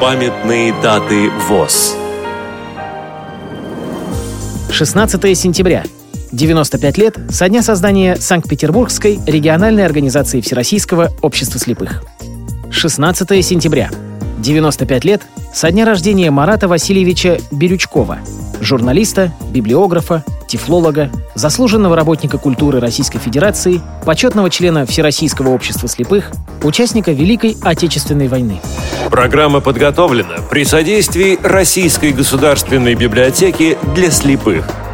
Памятные даты ВОЗ 16 сентября. 95 лет со дня создания Санкт-Петербургской региональной организации Всероссийского общества слепых. 16 сентября. 95 лет со дня рождения Марата Васильевича Бирючкова, журналиста, библиографа, тифлолога, заслуженного работника культуры Российской Федерации, почетного члена Всероссийского общества слепых, участника Великой Отечественной войны. Программа подготовлена при содействии Российской государственной библиотеки для слепых –